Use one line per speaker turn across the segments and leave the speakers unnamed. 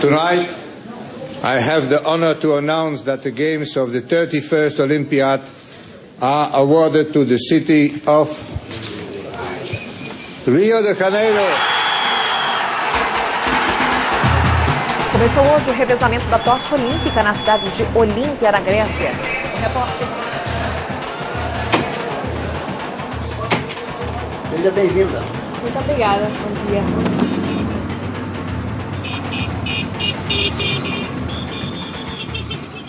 Tonight, I have the honor to announce that the games of the 31st Olympiad are awarded to the city of Rio de Janeiro.
Começou hoje o revezamento da tocha olímpica na cidade de Olímpia, na Grécia.
Seja bem-vinda.
Muito obrigada. Bom dia.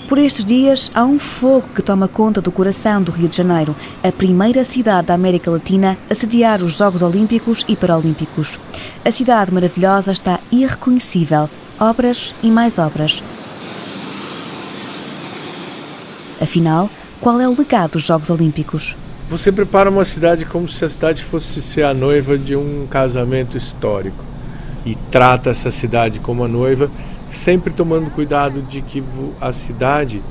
Por estes dias, há um fogo que toma conta do coração do Rio de Janeiro, a primeira cidade da América Latina a sediar os Jogos Olímpicos e Paralímpicos. A cidade maravilhosa está irreconhecível. Obras e mais obras. Afinal, qual é o legado dos Jogos Olímpicos?
Você prepara uma cidade como se a cidade fosse ser a noiva de um casamento histórico e trata essa cidade como a noiva sempre tomando cuidado de que a cidade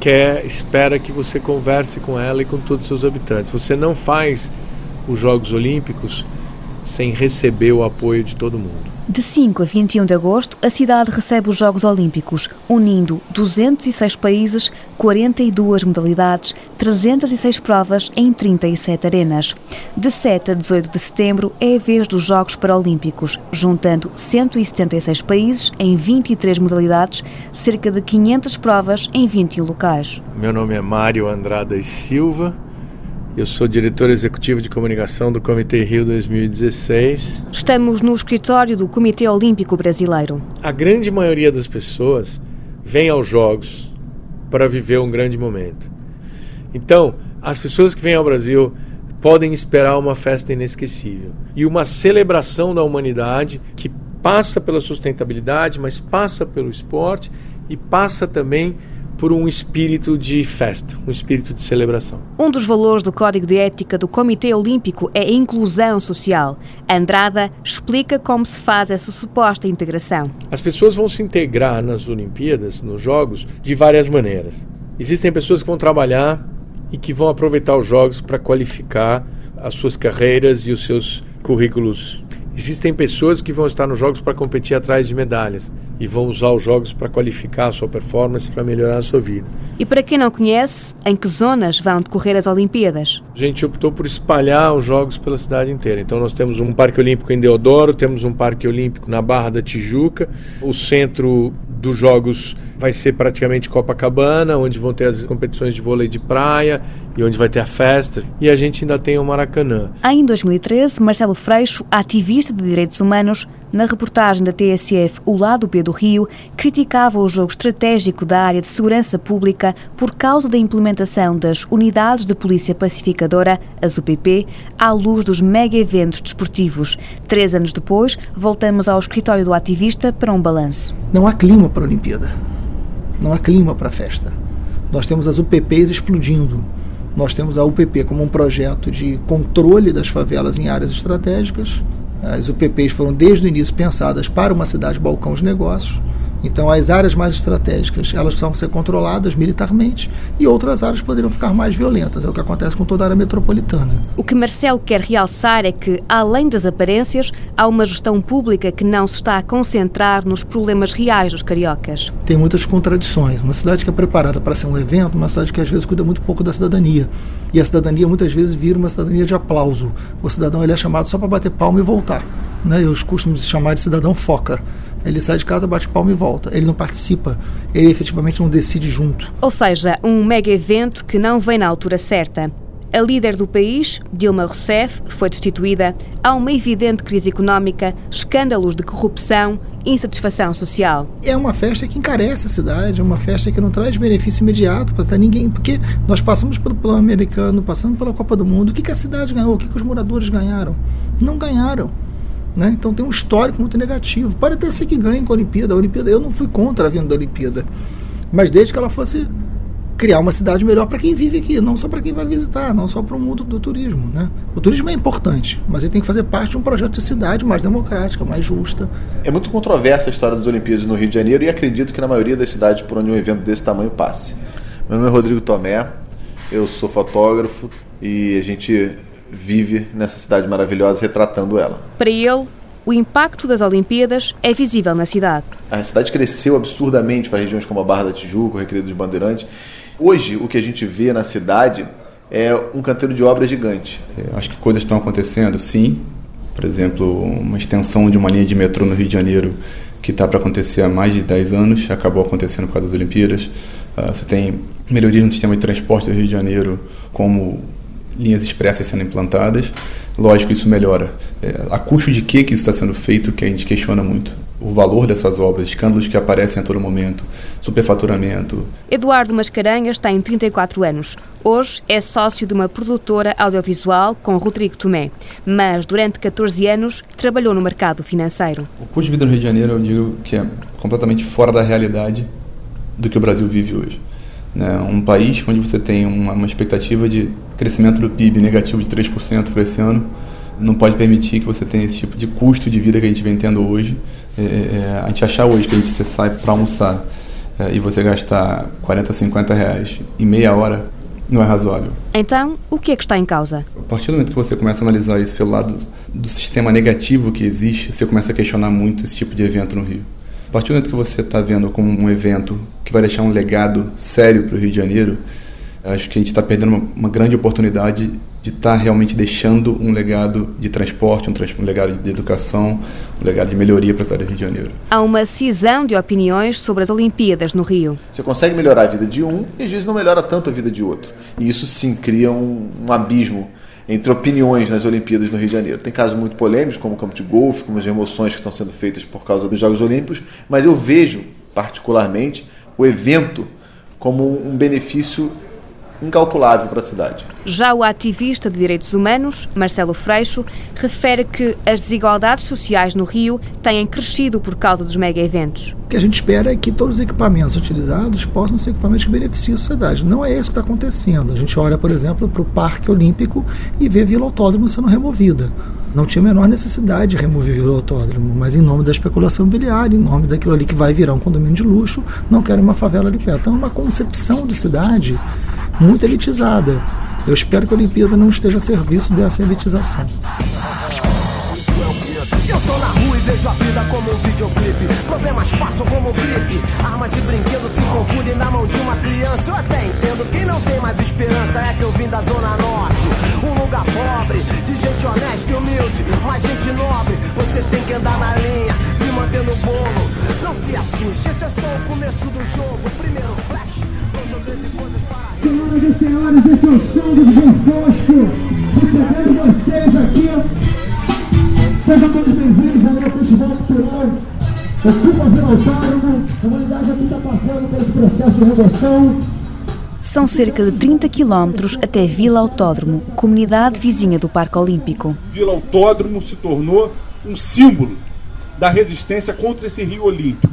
quer, espera que você converse com ela e com todos os seus habitantes. Você não faz os Jogos Olímpicos sem receber o apoio de todo mundo.
De 5 a 21 de agosto, a cidade recebe os Jogos Olímpicos, unindo 206 países, 42 modalidades, 306 provas em 37 arenas. De 7 a 18 de setembro é a vez dos Jogos Paralímpicos, juntando 176 países em 23 modalidades, cerca de 500 provas em 21 locais.
Meu nome é Mário Andrada e Silva. Eu sou diretor executivo de comunicação do Comitê Rio 2016.
Estamos no escritório do Comitê Olímpico Brasileiro.
A grande maioria das pessoas vem aos Jogos para viver um grande momento. Então, as pessoas que vêm ao Brasil podem esperar uma festa inesquecível e uma celebração da humanidade que passa pela sustentabilidade, mas passa pelo esporte e passa também por um espírito de festa, um espírito de celebração.
Um dos valores do Código de Ética do Comitê Olímpico é a inclusão social. Andrada explica como se faz essa suposta integração.
As pessoas vão se integrar nas Olimpíadas, nos Jogos, de várias maneiras. Existem pessoas que vão trabalhar e que vão aproveitar os Jogos para qualificar as suas carreiras e os seus currículos Existem pessoas que vão estar nos jogos para competir atrás de medalhas e vão usar os jogos para qualificar a sua performance, para melhorar a sua vida.
E para quem não conhece, em que zonas vão decorrer as Olimpíadas?
A gente optou por espalhar os jogos pela cidade inteira. Então nós temos um parque olímpico em Deodoro, temos um parque olímpico na Barra da Tijuca, o centro dos jogos vai ser praticamente Copacabana, onde vão ter as competições de vôlei de praia e onde vai ter a festa. E a gente ainda tem o Maracanã.
Em 2013, Marcelo Freixo, ativista de direitos humanos, na reportagem da TSF O Lado B do Rio, criticava o jogo estratégico da área de segurança pública por causa da implementação das Unidades de Polícia Pacificadora, as UPP, à luz dos mega-eventos desportivos. Três anos depois, voltamos ao escritório do ativista para um balanço.
Não há clima para a Olimpíada. Não há clima para a festa. Nós temos as UPPs explodindo. Nós temos a UPP como um projeto de controle das favelas em áreas estratégicas. As UPPs foram desde o início pensadas para uma cidade balcão de negócios. Então, as áreas mais estratégicas elas precisam ser controladas militarmente e outras áreas poderiam ficar mais violentas. É o que acontece com toda a área metropolitana.
O que Marcelo quer realçar é que, além das aparências, há uma gestão pública que não se está a concentrar nos problemas reais dos cariocas.
Tem muitas contradições. Uma cidade que é preparada para ser um evento, uma cidade que às vezes cuida muito pouco da cidadania. E a cidadania muitas vezes vira uma cidadania de aplauso. O cidadão ele é chamado só para bater palma e voltar. Né? Eu costumo chamar de cidadão foca. Ele sai de casa, bate palma e volta. Ele não participa. Ele efetivamente não decide junto.
Ou seja, um mega evento que não vem na altura certa. A líder do país, Dilma Rousseff, foi destituída. Há uma evidente crise económica, escândalos de corrupção, insatisfação social.
É uma festa que encarece a cidade, é uma festa que não traz benefício imediato para ninguém, porque nós passamos pelo plano americano, passamos pela Copa do Mundo. O que, que a cidade ganhou? O que, que os moradores ganharam? Não ganharam. Né? Então tem um histórico muito negativo. Pode até ser que ganhe com a Olimpíada. A Olimpíada. Eu não fui contra a vinda da Olimpíada, mas desde que ela fosse criar uma cidade melhor para quem vive aqui, não só para quem vai visitar, não só para o mundo do turismo. Né? O turismo é importante, mas ele tem que fazer parte de um projeto de cidade mais democrática, mais justa.
É muito controversa a história das Olimpíadas no Rio de Janeiro e acredito que na maioria das cidades por onde um evento desse tamanho passe. Meu nome é Rodrigo Tomé, eu sou fotógrafo e a gente vive nessa cidade maravilhosa retratando ela.
Para ele, o impacto das Olimpíadas é visível na cidade.
A cidade cresceu absurdamente para regiões como a Barra da Tijuca, o Recreio dos Bandeirantes. Hoje, o que a gente vê na cidade é um canteiro de obras gigante.
É, acho que coisas estão acontecendo, sim. Por exemplo, uma extensão de uma linha de metrô no Rio de Janeiro que está para acontecer há mais de 10 anos, acabou acontecendo por causa das Olimpíadas. Uh, você tem melhorias no sistema de transporte do Rio de Janeiro, como linhas expressas sendo implantadas. Lógico, isso melhora. É, a custo de que, que isso está sendo feito, que a gente questiona muito. O valor dessas obras, escândalos que aparecem a todo momento, superfaturamento.
Eduardo Mascarenhas tem 34 anos. Hoje é sócio de uma produtora audiovisual com Rodrigo Tomé, mas durante 14 anos trabalhou no mercado financeiro.
O custo de vida no Rio de Janeiro, eu digo que é completamente fora da realidade do que o Brasil vive hoje. Né? Um país onde você tem uma, uma expectativa de crescimento do PIB negativo de 3% para esse ano, não pode permitir que você tenha esse tipo de custo de vida que a gente vem tendo hoje. É, é, é a gente achar hoje que a gente você sai para almoçar é, e você gastar 40, 50 reais em meia hora não é razoável.
Então, o que é que está em causa?
A partir do momento que você começa a analisar isso pelo lado do sistema negativo que existe, você começa a questionar muito esse tipo de evento no Rio partir do momento que você está vendo como um evento que vai deixar um legado sério para o Rio de Janeiro, acho que a gente está perdendo uma, uma, grande oportunidade de estar tá realmente deixando um legado de transporte, um, um, legado de educação, um legado de melhoria para a cidade do Rio de Janeiro.
Há uma cisão de opiniões sobre as Olimpíadas no Rio.
Você consegue melhorar a vida de um e às vezes não melhora tanto a vida de outro. E isso sim cria um, um abismo entre opiniões nas Olimpíadas no Rio de Janeiro. Tem casos muito polêmicos, como o campo de golfe, como as remoções que estão sendo feitas por causa dos Jogos Olímpicos, mas eu vejo, particularmente, o evento como um benefício incalculável para a cidade.
Já o ativista de direitos humanos, Marcelo Freixo, refere que as desigualdades sociais no Rio têm crescido por causa dos mega-eventos.
O que a gente espera é que todos os equipamentos utilizados possam ser equipamentos que beneficiem a sociedade. Não é isso que está acontecendo. A gente olha, por exemplo, para o Parque Olímpico e vê Vila Autódromo sendo removida. Não tinha a menor necessidade de remover o autódromo, mas em nome da especulação imobiliária, em nome daquilo ali que vai virar um condomínio de luxo, não querem uma favela ali perto. Então, é uma concepção de cidade muito elitizada. Eu espero que a Olimpíada não esteja a serviço dessa elitização. Eu tô na rua e vejo a vida como um videoclipe. Problemas passam como gripe. Armas e brinquedos se confundem na mão de uma criança. Eu até entendo quem não tem mais esperança é que eu vim da Zona Norte. Um lugar pobre, de gente honesta e humilde, mas gente nobre. Você tem que andar na linha, se manter no bolo. Não se assuste, esse é só o começo Senhoras senhores, esse é o som do DJ Fosco. Recebendo vocês aqui. Sejam todos bem-vindos ao Festival Cultural Ocupa Vila Autônomo. A humanidade aqui está passando por esse processo de remoção.
São cerca de 30 quilómetros até Vila Autódromo, comunidade vizinha do Parque Olímpico.
Vila Autódromo se tornou um símbolo da resistência contra esse Rio Olímpico,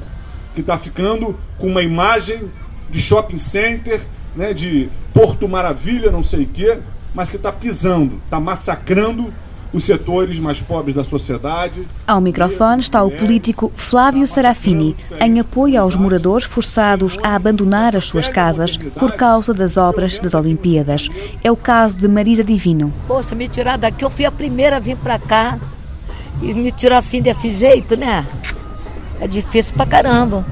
que está ficando com uma imagem de shopping center né, de Porto Maravilha, não sei o quê, mas que está pisando, está massacrando os setores mais pobres da sociedade.
Ao microfone está o político Flávio Serafini, em apoio aos moradores forçados a abandonar as suas casas por causa das obras das Olimpíadas. É o caso de Marisa Divino.
Poxa, me tirar daqui, eu fui a primeira a vir para cá. E me tirar assim desse jeito, né? É difícil pra caramba.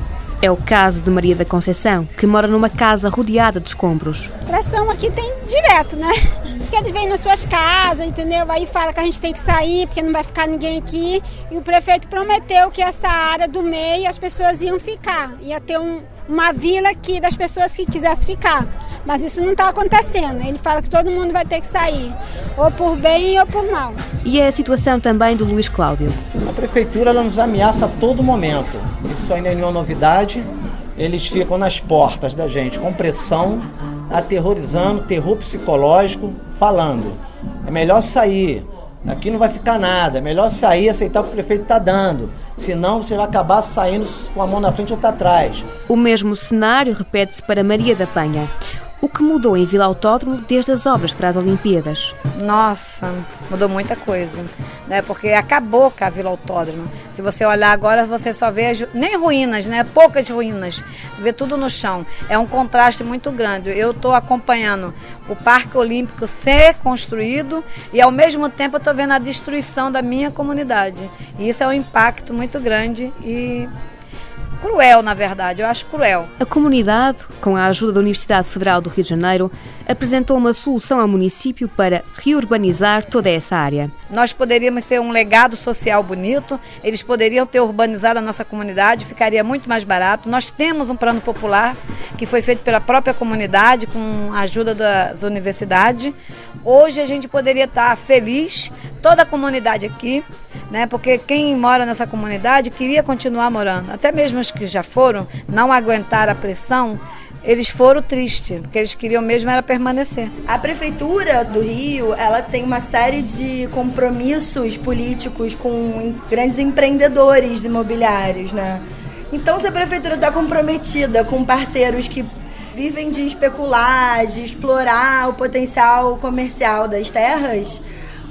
É o caso de Maria da Conceição, que mora numa casa rodeada de escombros.
Pressão aqui tem direto, né? Porque eles vêm nas suas casas, entendeu? Aí fala que a gente tem que sair, porque não vai ficar ninguém aqui. E o prefeito prometeu que essa área do meio as pessoas iam ficar. Ia ter um, uma vila aqui das pessoas que quisessem ficar. Mas isso não está acontecendo. Ele fala que todo mundo vai ter que sair, ou por bem ou por mal.
E é a situação também do Luiz Cláudio.
A prefeitura ela nos ameaça a todo momento. Isso ainda é nenhuma novidade. Eles ficam nas portas da gente com pressão, aterrorizando, terror psicológico, falando. É melhor sair. Aqui não vai ficar nada. É melhor sair, aceitar o que o prefeito está dando. Senão você vai acabar saindo com a mão na frente ou outra atrás.
O mesmo cenário repete-se para Maria da Penha. O que mudou em Vila Autódromo desde as obras para as Olimpíadas.
Nossa, mudou muita coisa, né? Porque acabou com a Vila Autódromo. Se você olhar agora, você só vê nem ruínas, né? Poucas ruínas, vê tudo no chão. É um contraste muito grande. Eu estou acompanhando o Parque Olímpico ser construído e ao mesmo tempo estou vendo a destruição da minha comunidade. E isso é um impacto muito grande e cruel, na verdade, eu acho cruel.
A comunidade, com a ajuda da Universidade Federal do Rio de Janeiro, apresentou uma solução ao município para reurbanizar toda essa área.
Nós poderíamos ser um legado social bonito, eles poderiam ter urbanizado a nossa comunidade, ficaria muito mais barato. Nós temos um plano popular que foi feito pela própria comunidade, com a ajuda das universidades. Hoje a gente poderia estar feliz, toda a comunidade aqui, né? Porque quem mora nessa comunidade queria continuar morando, até mesmo os que já foram, não aguentaram a pressão eles foram tristes, porque eles queriam mesmo era permanecer.
A prefeitura do Rio, ela tem uma série de compromissos políticos com grandes empreendedores imobiliários, né? Então, se a prefeitura está comprometida com parceiros que vivem de especular, de explorar o potencial comercial das terras,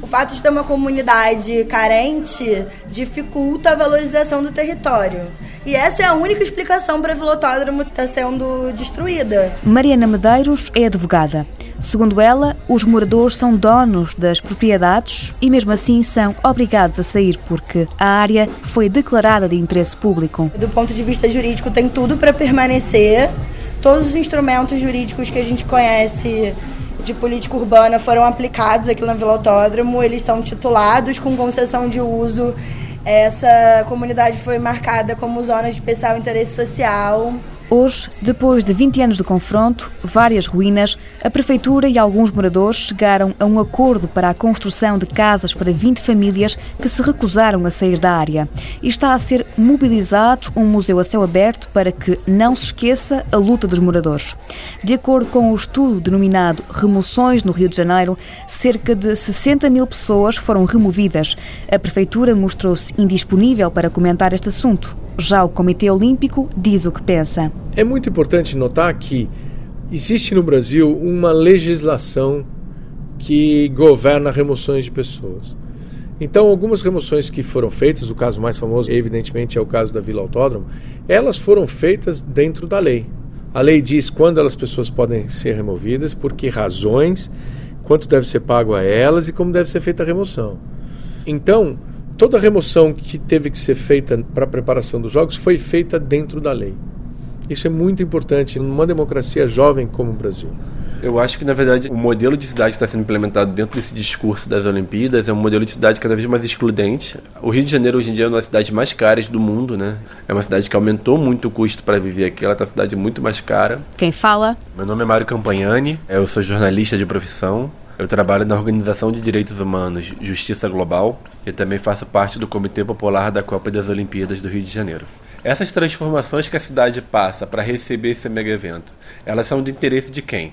o fato de ter uma comunidade carente dificulta a valorização do território. E essa é a única explicação para o Vilotódromo estar tá sendo destruída.
Mariana Medeiros é advogada. Segundo ela, os moradores são donos das propriedades e, mesmo assim, são obrigados a sair porque a área foi declarada de interesse público.
Do ponto de vista jurídico, tem tudo para permanecer. Todos os instrumentos jurídicos que a gente conhece de política urbana foram aplicados aqui no Vila Autódromo. Eles são titulados com concessão de uso essa comunidade foi marcada como zona de especial interesse social.
Hoje, depois de 20 anos de confronto, várias ruínas, a Prefeitura e alguns moradores chegaram a um acordo para a construção de casas para 20 famílias que se recusaram a sair da área. E está a ser mobilizado um museu a céu aberto para que não se esqueça a luta dos moradores. De acordo com o estudo denominado Remoções no Rio de Janeiro, cerca de 60 mil pessoas foram removidas. A Prefeitura mostrou-se indisponível para comentar este assunto. Já o Comitê Olímpico diz o que pensa.
É muito importante notar que existe no Brasil uma legislação que governa remoções de pessoas. Então, algumas remoções que foram feitas, o caso mais famoso, evidentemente, é o caso da Vila Autódromo, elas foram feitas dentro da lei. A lei diz quando as pessoas podem ser removidas, por que razões, quanto deve ser pago a elas e como deve ser feita a remoção. Então, toda a remoção que teve que ser feita para a preparação dos jogos foi feita dentro da lei. Isso é muito importante numa democracia jovem como o Brasil.
Eu acho que, na verdade, o modelo de cidade que está sendo implementado dentro desse discurso das Olimpíadas é um modelo de cidade cada vez mais excludente. O Rio de Janeiro, hoje em dia, é uma das cidades mais caras do mundo, né? É uma cidade que aumentou muito o custo para viver aqui. Ela está uma cidade muito mais cara.
Quem fala?
Meu nome é Mário Campagnani, eu sou jornalista de profissão. Eu trabalho na Organização de Direitos Humanos Justiça Global e também faço parte do Comitê Popular da Copa das Olimpíadas do Rio de Janeiro. Essas transformações que a cidade passa para receber esse mega evento, elas são de interesse de quem?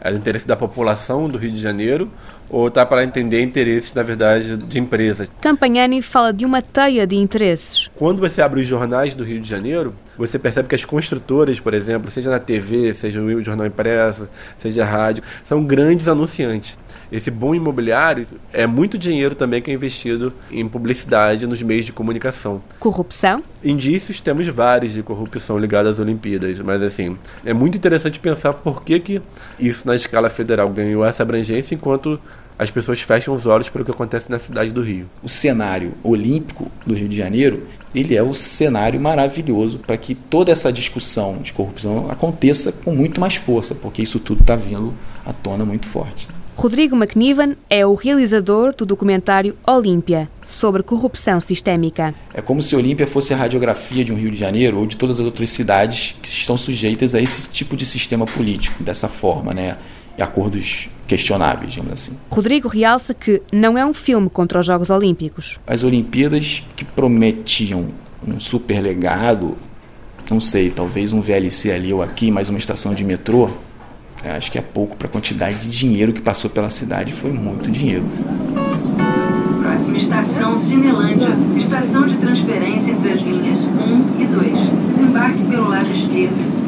É do interesse da população do Rio de Janeiro ou está para entender interesses, na verdade, de empresas?
Campagnani fala de uma teia de interesses.
Quando você abre os jornais do Rio de Janeiro, você percebe que as construtoras, por exemplo, seja na TV, seja no jornal impresso, seja rádio, são grandes anunciantes. Esse bom imobiliário é muito dinheiro também que é investido em publicidade nos meios de comunicação.
Corrupção?
Indícios temos vários de corrupção ligados às Olimpíadas, mas assim, é muito interessante pensar por que, que isso na escala federal ganhou essa abrangência enquanto as pessoas fecham os olhos para o que acontece na cidade do Rio.
O cenário olímpico do Rio de Janeiro, ele é o cenário maravilhoso para que toda essa discussão de corrupção aconteça com muito mais força, porque isso tudo está vindo à tona muito forte.
Rodrigo McNiven é o realizador do documentário Olímpia, sobre corrupção sistémica.
É como se Olímpia fosse a radiografia de um Rio de Janeiro ou de todas as outras cidades que estão sujeitas a esse tipo de sistema político, dessa forma, né? E acordos questionáveis, digamos assim.
Rodrigo realça que não é um filme contra os Jogos Olímpicos.
As Olimpíadas que prometiam um super legado, não sei, talvez um VLC ali ou aqui, mais uma estação de metrô, acho que é pouco para a quantidade de dinheiro que passou pela cidade, foi muito dinheiro.
Próxima estação, Cinelândia. Estação de transferência entre as linhas 1 e 2. Desembarque pelo lado esquerdo.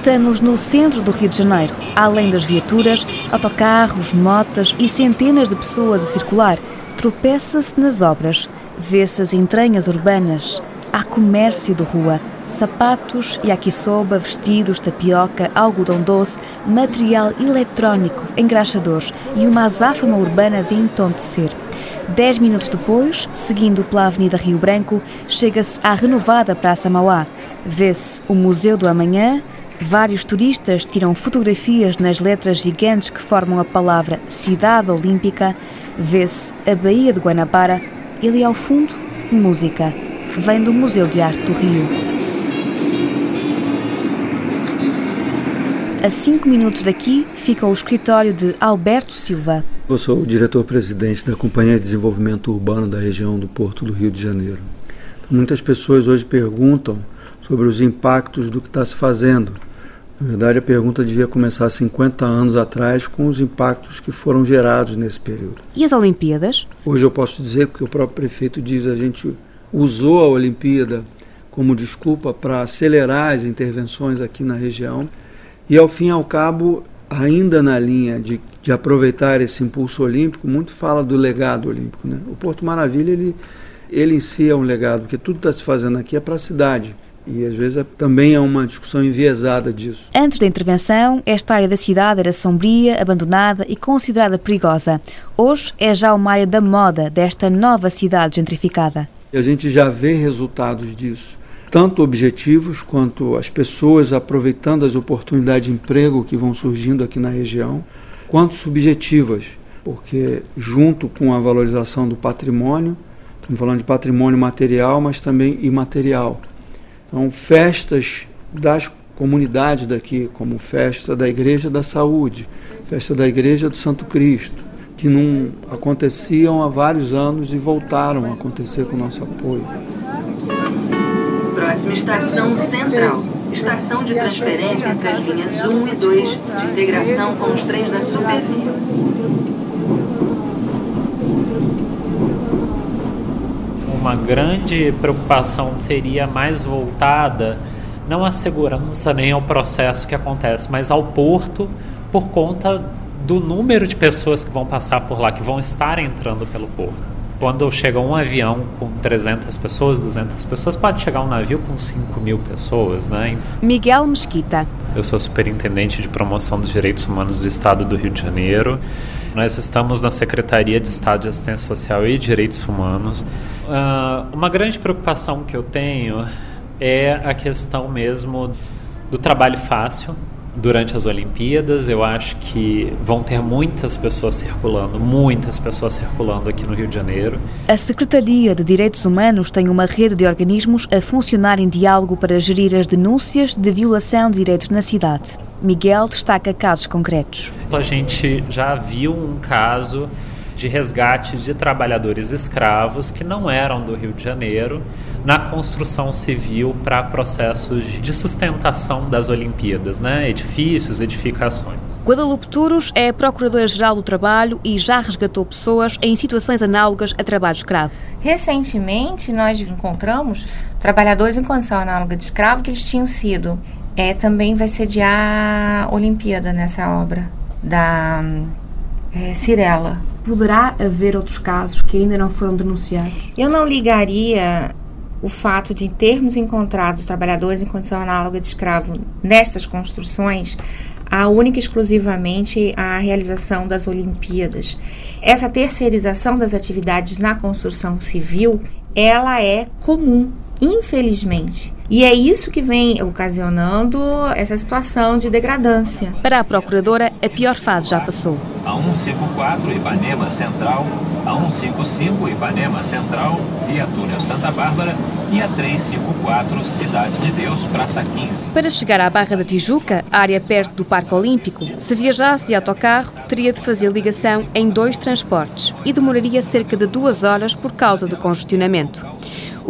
Estamos no centro do Rio de Janeiro. Além das viaturas, autocarros, motas e centenas de pessoas a circular, tropeça-se nas obras. Vê-se as entranhas urbanas. Há comércio de rua, sapatos, yakisoba, vestidos, tapioca, algodão doce, material eletrónico, engraxadores e uma azáfama urbana de entontecer. Dez minutos depois, seguindo pela Avenida Rio Branco, chega-se à renovada Praça Mauá. Vê-se o Museu do Amanhã, vários turistas tiram fotografias nas letras gigantes que formam a palavra Cidade Olímpica, vê-se a Baía de Guanabara e ali ao fundo, música. Vem do Museu de Arte do Rio. A cinco minutos daqui fica o escritório de Alberto Silva.
Eu sou o diretor-presidente da Companhia de Desenvolvimento Urbano da região do Porto do Rio de Janeiro. Muitas pessoas hoje perguntam sobre os impactos do que está se fazendo. Na verdade, a pergunta devia começar 50 anos atrás com os impactos que foram gerados nesse período.
E as Olimpíadas?
Hoje eu posso dizer, porque o próprio prefeito diz, a gente usou a Olimpíada como desculpa para acelerar as intervenções aqui na região e ao fim e ao cabo, ainda na linha de, de aproveitar esse impulso olímpico, muito fala do legado olímpico. Né? O Porto Maravilha, ele, ele em si é um legado, porque tudo está se fazendo aqui é para a cidade. E às vezes é, também é uma discussão enviesada disso.
Antes da intervenção, esta área da cidade era sombria, abandonada e considerada perigosa. Hoje é já uma área da moda desta nova cidade gentrificada.
A gente já vê resultados disso tanto objetivos quanto as pessoas aproveitando as oportunidades de emprego que vão surgindo aqui na região, quanto subjetivas, porque junto com a valorização do patrimônio, estamos falando de patrimônio material, mas também imaterial. Então, festas das comunidades daqui, como festa da Igreja da Saúde, festa da Igreja do Santo Cristo, que não aconteciam há vários anos e voltaram a acontecer com o nosso apoio.
Próxima estação central. Estação de transferência entre as linhas 1 e 2, de integração com os trens da Supervia.
Uma grande preocupação seria mais voltada não à segurança nem ao processo que acontece, mas ao porto por conta do número de pessoas que vão passar por lá, que vão estar entrando pelo porto. Quando chega um avião com 300 pessoas, 200 pessoas, pode chegar um navio com 5 mil pessoas, né?
Miguel Mesquita.
Eu sou superintendente de promoção dos direitos humanos do Estado do Rio de Janeiro. Nós estamos na Secretaria de Estado de Assistência Social e Direitos Humanos. Uh, uma grande preocupação que eu tenho é a questão mesmo do trabalho fácil, durante as Olimpíadas. Eu acho que vão ter muitas pessoas circulando, muitas pessoas circulando aqui no Rio de Janeiro.
A Secretaria de Direitos Humanos tem uma rede de organismos a funcionar em diálogo para gerir as denúncias de violação de direitos na cidade. Miguel destaca casos concretos.
A gente já viu um caso de resgate de trabalhadores escravos que não eram do Rio de Janeiro na construção civil para processos de sustentação das Olimpíadas, né? edifícios, edificações.
Guadalupe Turos é Procuradora-Geral do Trabalho e já resgatou pessoas em situações análogas a trabalho escravo.
Recentemente, nós encontramos trabalhadores em condição análoga de escravo que eles tinham sido. É, também vai sediar a Olimpíada nessa obra da é, Cirela
poderá haver outros casos que ainda não foram denunciados?
Eu não ligaria o fato de termos encontrado trabalhadores em condição análoga de escravo nestas construções a única e exclusivamente a realização das Olimpíadas. Essa terceirização das atividades na construção civil, ela é comum, infelizmente. E é isso que vem ocasionando essa situação de degradância.
Para a procuradora, a pior fase já passou.
A 154 Ipanema Central, a 155 Ipanema Central, via Túnel Santa Bárbara e a 354 Cidade de Deus, Praça 15.
Para chegar à Barra da Tijuca, área perto do Parque Olímpico, se viajasse de autocarro, teria de fazer ligação em dois transportes e demoraria cerca de duas horas por causa do congestionamento.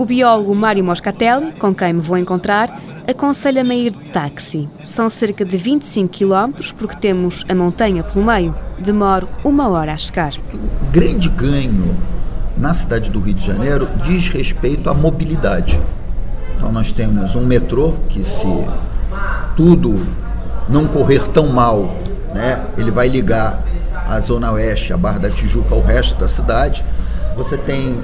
O biólogo Mário Moscatelli, com quem me vou encontrar, aconselha-me a ir de táxi. São cerca de 25 km, porque temos a montanha pelo meio. Demoro uma hora a chegar.
O grande ganho na cidade do Rio de Janeiro diz respeito à mobilidade. Então nós temos um metrô que se tudo não correr tão mal, né? Ele vai ligar a Zona Oeste, a Barra da Tijuca ao resto da cidade. Você tem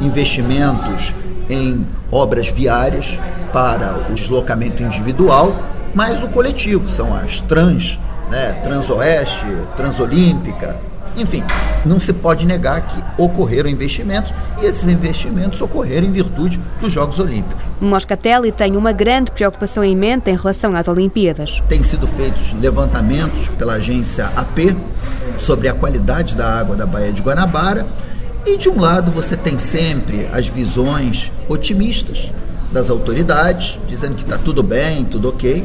investimentos em obras viárias para o deslocamento individual, mas o coletivo, são as trans, né, Transoeste, Transolímpica, enfim, não se pode negar que ocorreram investimentos e esses investimentos ocorreram em virtude dos Jogos Olímpicos.
Moscatelli tem uma grande preocupação em mente em relação às Olimpíadas.
Tem sido feitos levantamentos pela agência AP sobre a qualidade da água da Baía de Guanabara e de um lado você tem sempre as visões otimistas das autoridades, dizendo que está tudo bem, tudo ok.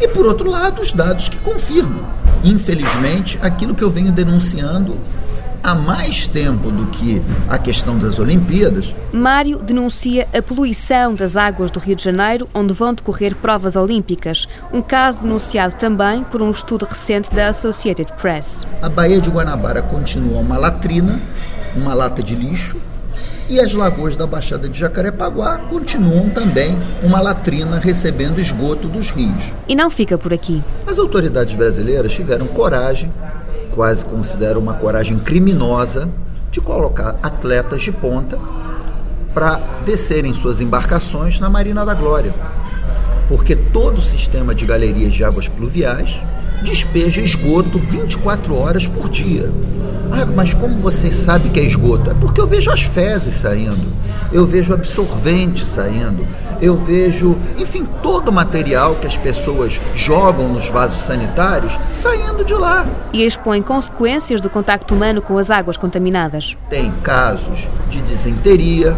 E por outro lado, os dados que confirmam, infelizmente, aquilo que eu venho denunciando há mais tempo do que a questão das Olimpíadas.
Mário denuncia a poluição das águas do Rio de Janeiro, onde vão decorrer provas olímpicas. Um caso denunciado também por um estudo recente da Associated Press.
A Baía de Guanabara continua uma latrina uma lata de lixo, e as lagoas da Baixada de Jacarepaguá continuam também uma latrina recebendo esgoto dos rios.
E não fica por aqui.
As autoridades brasileiras tiveram coragem, quase considero uma coragem criminosa, de colocar atletas de ponta para descerem suas embarcações na Marina da Glória. Porque todo o sistema de galerias de águas pluviais despeja esgoto 24 horas por dia. Ah, mas como você sabe que é esgoto? É porque eu vejo as fezes saindo, eu vejo absorvente saindo, eu vejo, enfim, todo o material que as pessoas jogam nos vasos sanitários saindo de lá.
E expõe consequências do contacto humano com as águas contaminadas.
Tem casos de disenteria,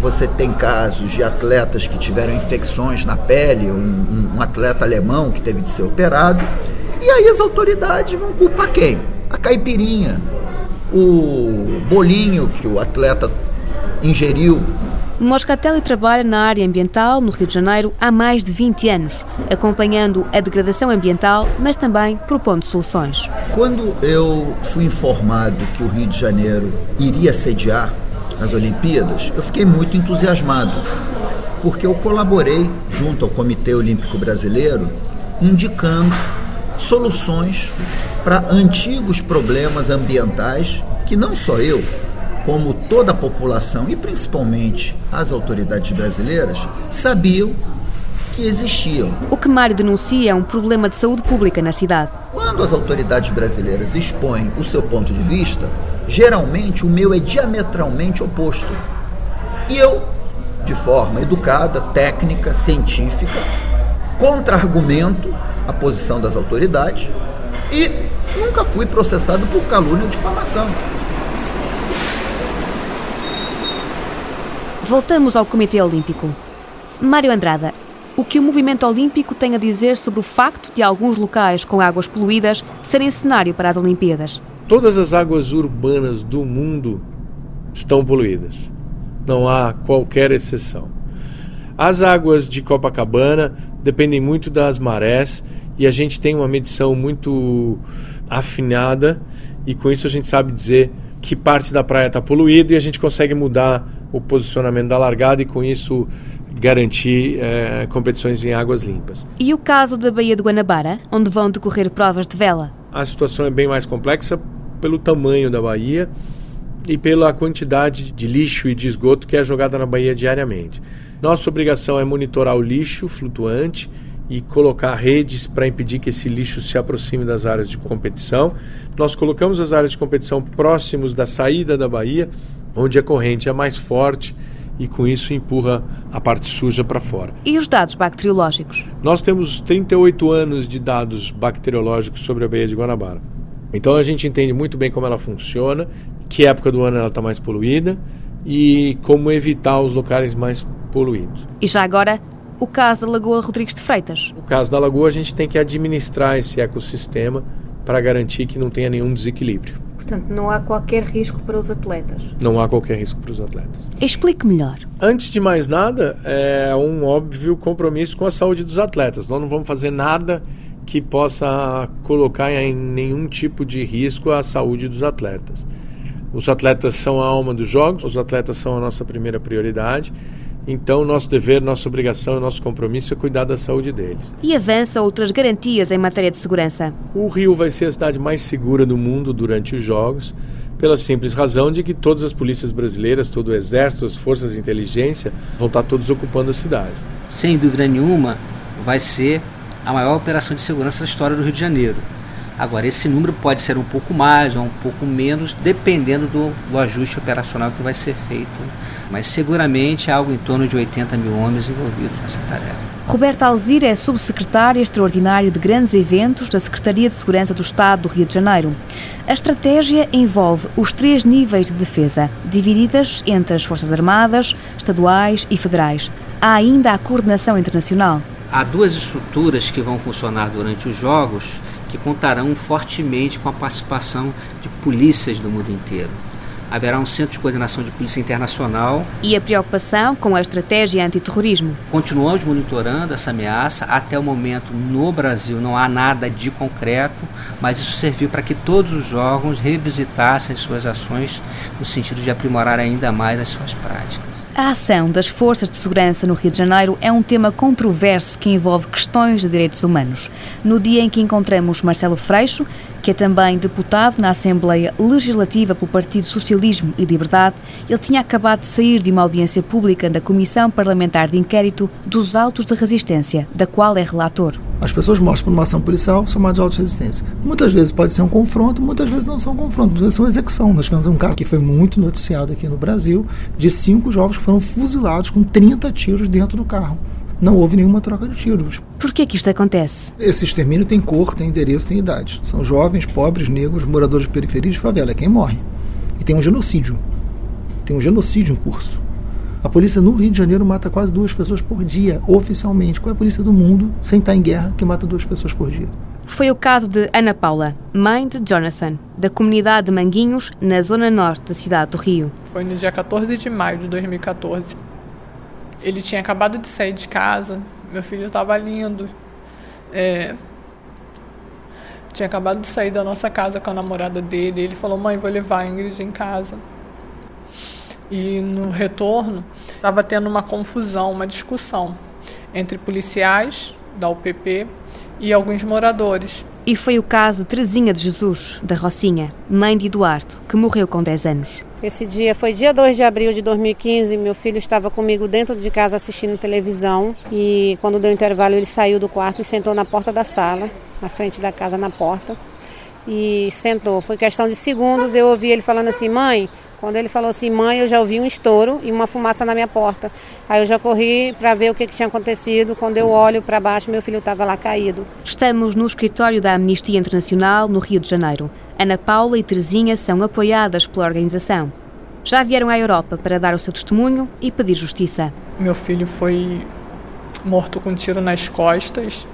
você tem casos de atletas que tiveram infecções na pele, um, um atleta alemão que teve de ser operado. E aí as autoridades vão culpar quem? A caipirinha, o bolinho que o atleta ingeriu.
Moscatelli trabalha na área ambiental no Rio de Janeiro há mais de 20 anos, acompanhando a degradação ambiental, mas também propondo soluções.
Quando eu fui informado que o Rio de Janeiro iria sediar as Olimpíadas, eu fiquei muito entusiasmado, porque eu colaborei junto ao Comitê Olímpico Brasileiro indicando soluções para antigos problemas ambientais que não só eu, como toda a população e principalmente as autoridades brasileiras sabiam que existiam.
O que Mário denuncia é um problema de saúde pública na cidade.
Quando as autoridades brasileiras expõem o seu ponto de vista, geralmente o meu é diametralmente oposto. E eu, de forma educada, técnica, científica, contra-argumento a posição das autoridades e nunca fui processado por calúnia ou difamação.
Voltamos ao Comitê Olímpico. Mário Andrada, o que o movimento olímpico tem a dizer sobre o facto de alguns locais com águas poluídas serem cenário para as Olimpíadas?
Todas as águas urbanas do mundo estão poluídas. Não há qualquer exceção. As águas de Copacabana dependem muito das marés e a gente tem uma medição muito afinada e com isso a gente sabe dizer que parte da praia está poluída e a gente consegue mudar o posicionamento da largada e com isso garantir é, competições em águas limpas.
E o caso da Baía de Guanabara, onde vão decorrer provas de vela?
A situação é bem mais complexa pelo tamanho da baía e pela quantidade de lixo e de esgoto que é jogada na baía diariamente. Nossa obrigação é monitorar o lixo flutuante e colocar redes para impedir que esse lixo se aproxime das áreas de competição. Nós colocamos as áreas de competição próximos da saída da baía, onde a corrente é mais forte e com isso empurra a parte suja para fora.
E os dados bacteriológicos?
Nós temos 38 anos de dados bacteriológicos sobre a Baía de Guanabara. Então a gente entende muito bem como ela funciona, que época do ano ela está mais poluída e como evitar os locais mais poluídos.
E já agora, o caso da Lagoa Rodrigues de Freitas.
No caso da Lagoa, a gente tem que administrar esse ecossistema para garantir que não tenha nenhum desequilíbrio.
Portanto, não há qualquer risco para os atletas.
Não há qualquer risco para os atletas.
Explique melhor.
Antes de mais nada, é um óbvio compromisso com a saúde dos atletas. Nós não vamos fazer nada que possa colocar em nenhum tipo de risco a saúde dos atletas. Os atletas são a alma dos jogos, os atletas são a nossa primeira prioridade Então, nosso dever, nossa obrigação e nosso compromisso é cuidar da saúde deles.
E avança outras garantias em matéria de segurança.
O Rio vai ser a cidade mais segura do mundo durante os Jogos, pela simples razão de que todas as polícias brasileiras, todo o exército, as forças de inteligência vão estar todos ocupando a cidade.
Sem dúvida nenhuma, vai ser a maior operação de segurança da história do Rio de Janeiro. Agora, esse número pode ser um pouco mais ou um pouco menos, dependendo do, do ajuste operacional que vai ser feito mas seguramente há algo em torno de 80 mil homens envolvidos nessa tarefa.
Roberto Alzir é subsecretário extraordinário de grandes eventos da Secretaria de Segurança do Estado do Rio de Janeiro. A estratégia envolve os três níveis de defesa, divididas entre as Forças Armadas, estaduais e federais. Há ainda a coordenação internacional.
Há duas estruturas que vão funcionar durante os Jogos que contarão fortemente com a participação de polícias do mundo inteiro haverá um centro de coordenação de polícia internacional.
E a preocupação com a estratégia antiterrorismo?
Continuamos monitorando essa ameaça. Até o momento, no Brasil, não há nada de concreto, mas isso serviu para que todos os órgãos revisitassem as suas ações no sentido de aprimorar ainda mais as suas práticas.
A ação das forças de segurança no Rio de Janeiro é um tema controverso que envolve questões de direitos humanos. No dia em que encontramos Marcelo Freixo, que é também deputado na Assembleia Legislativa pelo Partido Socialismo e Liberdade, ele tinha acabado de sair de uma audiência pública da Comissão Parlamentar de Inquérito dos Autos de Resistência, da qual é relator.
As pessoas mostram por uma ação policial chamadas de auto-resistência. Muitas vezes pode ser um confronto, muitas vezes não são confrontos, muitas vezes são execução. Nós tivemos um caso que foi muito noticiado aqui no Brasil, de cinco jovens que foram fuzilados com 30 tiros dentro do carro. Não houve nenhuma troca de tiros.
Por que, que isto acontece?
Esse extermínio tem cor, tem endereço, tem idade. São jovens, pobres, negros, moradores de periferias de favela. É quem morre. E tem um genocídio. Tem um genocídio em curso. A polícia no Rio de Janeiro mata quase duas pessoas por dia, oficialmente. Qual é a polícia do mundo, sem estar em guerra, que mata duas pessoas por dia?
Foi o caso de Ana Paula, mãe de Jonathan, da comunidade de Manguinhos, na zona norte da cidade do Rio.
Foi no dia 14 de maio de 2014. Ele tinha acabado de sair de casa, meu filho estava lindo. É, tinha acabado de sair da nossa casa com a namorada dele. Ele falou: Mãe, vou levar a Ingrid em casa. E no retorno, estava tendo uma confusão, uma discussão entre policiais da UPP e alguns moradores.
E foi o caso de Terezinha de Jesus, da Rocinha, mãe de Eduardo, que morreu com 10 anos.
Esse dia foi dia 2 de abril de 2015. Meu filho estava comigo dentro de casa assistindo televisão. E quando deu intervalo, ele saiu do quarto e sentou na porta da sala, na frente da casa, na porta. E sentou. Foi questão de segundos. Eu ouvi ele falando assim: Mãe, quando ele falou assim, mãe, eu já ouvi um estouro e uma fumaça na minha porta. Aí eu já corri para ver o que, que, tinha acontecido. Quando eu olho para baixo, meu filho estava lá caído.
Estamos no escritório da Amnistia Internacional, no Rio de Janeiro. Ana Paula e Terezinha são apoiadas pela organização. Já vieram à Europa para dar o seu testemunho e pedir justiça.
Meu filho foi morto com um tiro nas costas,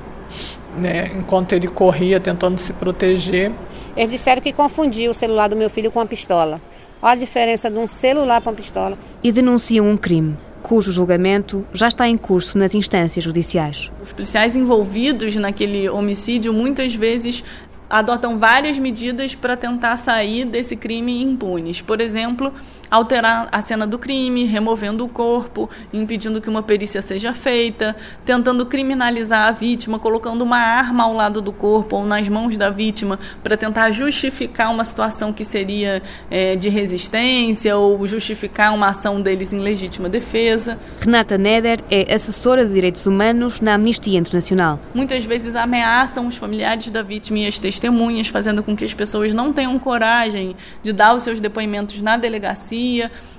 né, enquanto ele corria tentando se proteger.
Eles disseram que confundiu o celular do meu filho com a pistola. Olha a diferença de um celular para uma pistola.
E denunciam um crime cujo julgamento já está em curso nas instâncias judiciais.
Os policiais envolvidos naquele homicídio muitas vezes adotam várias medidas para tentar sair desse crime impunes. Por exemplo, alterar a cena do crime, removendo o corpo, impedindo que uma perícia seja feita, tentando criminalizar a vítima, colocando uma arma ao lado do corpo ou nas mãos da vítima para tentar justificar uma situação que seria é, de resistência ou justificar uma ação deles em legítima defesa.
Renata Neder é assessora de direitos humanos na Amnistia Internacional.
Muitas vezes ameaçam os familiares da vítima e as testemunhas, fazendo com que as pessoas não tenham coragem de dar os seus depoimentos na delegacia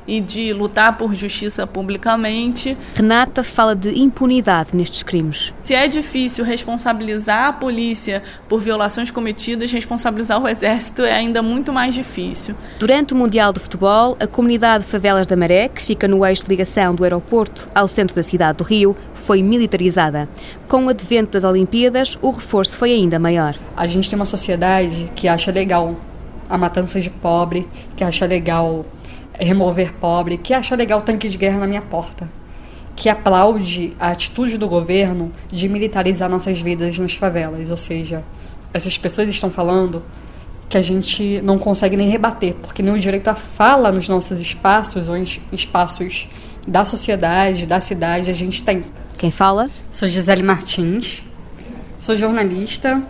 e de lutar por justiça publicamente.
Renata fala de impunidade nestes crimes.
Se é difícil responsabilizar a polícia por violações cometidas, responsabilizar o exército é ainda muito mais difícil.
Durante o Mundial de Futebol, a comunidade Favelas da Maré, que fica no eixo de ligação do aeroporto ao centro da cidade do Rio, foi militarizada. Com o advento das Olimpíadas, o reforço foi ainda maior.
A gente tem uma sociedade que acha legal a matança de pobre, que acha legal remover pobre, que acha legal tanque de guerra na minha porta, que aplaude a atitude do governo de militarizar nossas vidas nas favelas. Ou seja, essas pessoas estão falando que a gente não consegue nem rebater, porque nem o direito à fala nos nossos espaços ou em espaços da sociedade, da cidade, a gente tem.
Quem fala?
Sou Gisele Martins, sou jornalista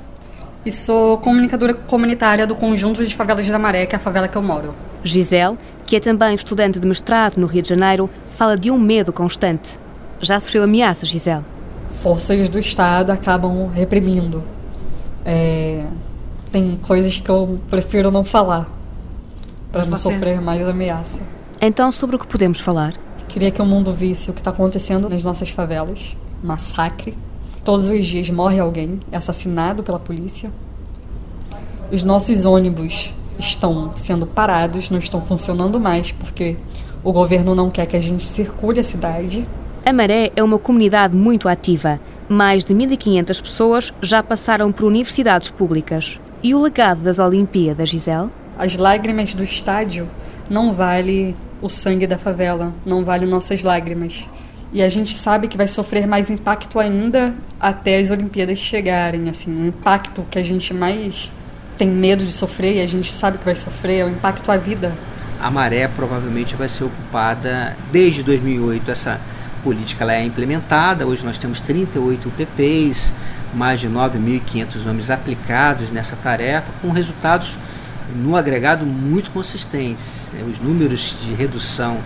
e sou comunicadora comunitária do conjunto de favelas da Maré, que é a favela que eu moro.
Gisele, que é também estudante de mestrado no Rio de Janeiro, fala de um medo constante. Já sofreu ameaças, Gisele?
Forças do Estado acabam reprimindo. É, tem coisas que eu prefiro não falar para não sofrer mais ameaça.
Então, sobre o que podemos falar?
Queria que o mundo visse o que está acontecendo nas nossas favelas. Massacre. Todos os dias morre alguém, é assassinado pela polícia. Os nossos ônibus estão sendo parados, não estão funcionando mais porque o governo não quer que a gente circule a cidade.
A Maré é uma comunidade muito ativa. Mais de 1.500 pessoas já passaram por universidades públicas. E o legado das Olimpíadas, Gisele?
As lágrimas do estádio não vale o sangue da favela, não vale nossas lágrimas. E a gente sabe que vai sofrer mais impacto ainda até as Olimpíadas chegarem, assim, o impacto que a gente mais tem medo de sofrer e a gente sabe que vai sofrer é o impacto à vida.
A maré provavelmente vai ser ocupada desde 2008 essa política ela é implementada. Hoje nós temos 38 UPPs, mais de 9.500 homens aplicados nessa tarefa, com resultados no agregado muito consistentes. Os números de redução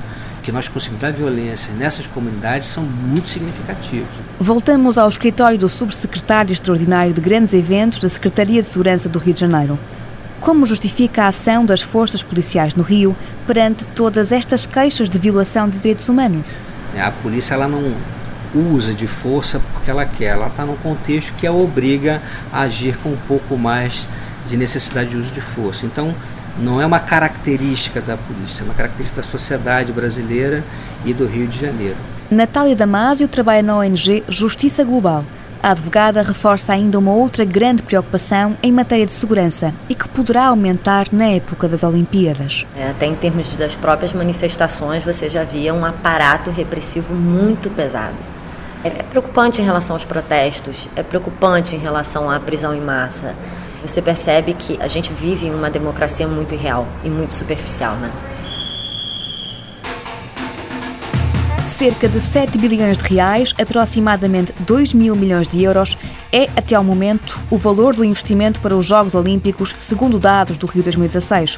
que nós conseguimos da violência nessas comunidades são muito significativos.
Voltamos ao escritório do subsecretário extraordinário de grandes eventos da Secretaria de Segurança do Rio de Janeiro. Como justifica a ação das forças policiais no Rio perante todas estas queixas de violação de direitos humanos?
A polícia ela não usa de força porque ela quer, ela está num contexto que a obriga a agir com um pouco mais de necessidade de uso de força. Então, não é uma característica da polícia, é uma característica da sociedade brasileira e do Rio de Janeiro.
Natália Damasio trabalha na ONG Justiça Global. A advogada reforça ainda uma outra grande preocupação em matéria de segurança e que poderá aumentar na época das Olimpíadas.
É, até em termos das próprias manifestações, você já via um aparato repressivo muito pesado. É preocupante em relação aos protestos, é preocupante em relação à prisão em massa. Você percebe que a gente vive em uma democracia muito irreal e muito superficial, né?
Cerca de 7 bilhões de reais, aproximadamente 2 mil milhões de euros, é, até ao momento, o valor do investimento para os Jogos Olímpicos, segundo dados do Rio 2016.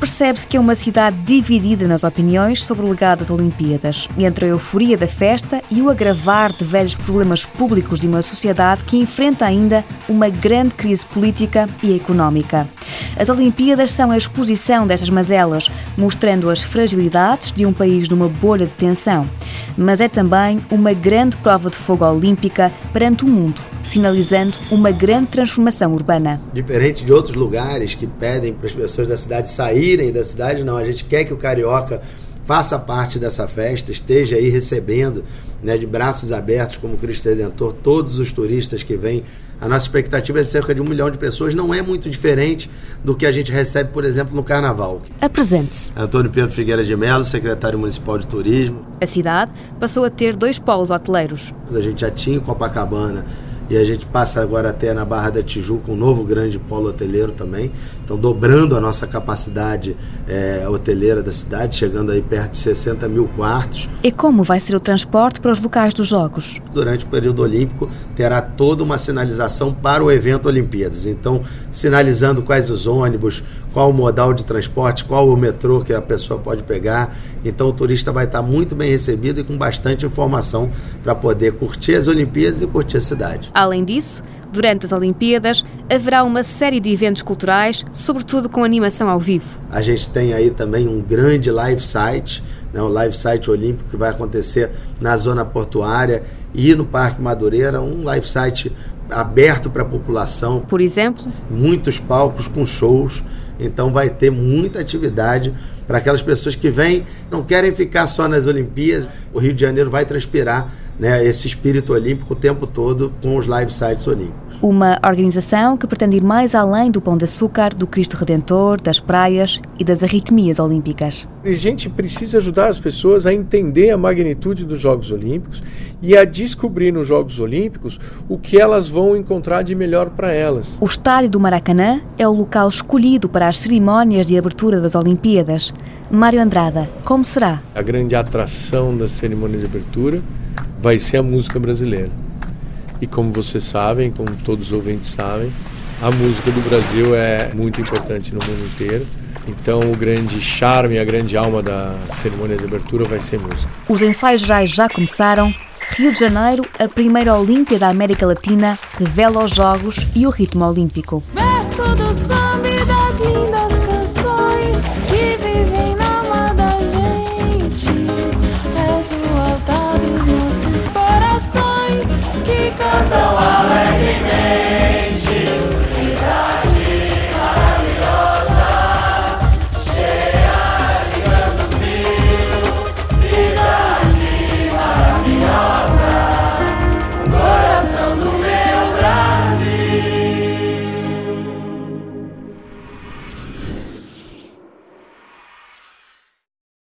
Percebe-se que é uma cidade dividida nas opiniões sobre o legado das Olimpíadas, entre a euforia da festa e o agravar de velhos problemas públicos de uma sociedade que enfrenta ainda uma grande crise política e económica. As Olimpíadas são a exposição destas mazelas, mostrando as fragilidades de um país numa bolha de tensão mas é também uma grande prova de fogo olímpica perante o mundo, sinalizando uma grande transformação urbana.
Diferente de outros lugares que pedem para as pessoas da cidade saírem da cidade, não, a gente quer que o carioca faça parte dessa festa, esteja aí recebendo né, de braços abertos como Cristo Redentor todos os turistas que vêm a nossa expectativa é cerca de um milhão de pessoas, não é muito diferente do que a gente recebe, por exemplo, no Carnaval.
Apresente-se.
Antônio Pedro Figueira de Mello, secretário municipal de turismo.
A cidade passou a ter dois polos hoteleiros.
A gente já tinha Copacabana e a gente passa agora até na Barra da Tijuca um novo grande polo hoteleiro também. Então, dobrando a nossa capacidade é, hoteleira da cidade, chegando aí perto de 60 mil quartos.
E como vai ser o transporte para os locais dos Jogos?
Durante o período olímpico, terá toda uma sinalização para o evento Olimpíadas. Então, sinalizando quais os ônibus, qual o modal de transporte, qual o metrô que a pessoa pode pegar. Então, o turista vai estar muito bem recebido e com bastante informação para poder curtir as Olimpíadas e curtir a cidade.
Além disso, durante as Olimpíadas haverá uma série de eventos culturais, sobretudo com animação ao vivo.
A gente tem aí também um grande live site, né, o live site olímpico que vai acontecer na zona portuária e no Parque Madureira, um live site aberto para a população.
Por exemplo,
muitos palcos com shows, então vai ter muita atividade para aquelas pessoas que vêm, não querem ficar só nas Olimpíadas. O Rio de Janeiro vai transpirar né, esse espírito olímpico o tempo todo com os live sites olímpicos.
Uma organização que pretende ir mais além do Pão de Açúcar, do Cristo Redentor, das praias e das arritmias olímpicas.
A gente precisa ajudar as pessoas a entender a magnitude dos Jogos Olímpicos e a descobrir nos Jogos Olímpicos o que elas vão encontrar de melhor para elas.
O estádio do Maracanã é o local escolhido para as cerimónias de abertura das Olimpíadas. Mário Andrada, como será?
A grande atração da cerimônia de abertura vai ser a música brasileira. E como vocês sabem, como todos os ouvintes sabem, a música do Brasil é muito importante no mundo inteiro. Então, o grande charme, a grande alma da cerimônia de abertura vai ser música.
Os ensaios gerais já começaram. Rio de Janeiro, a primeira Olímpia da América Latina, revela os Jogos e o ritmo olímpico.
Verso do samba Natal.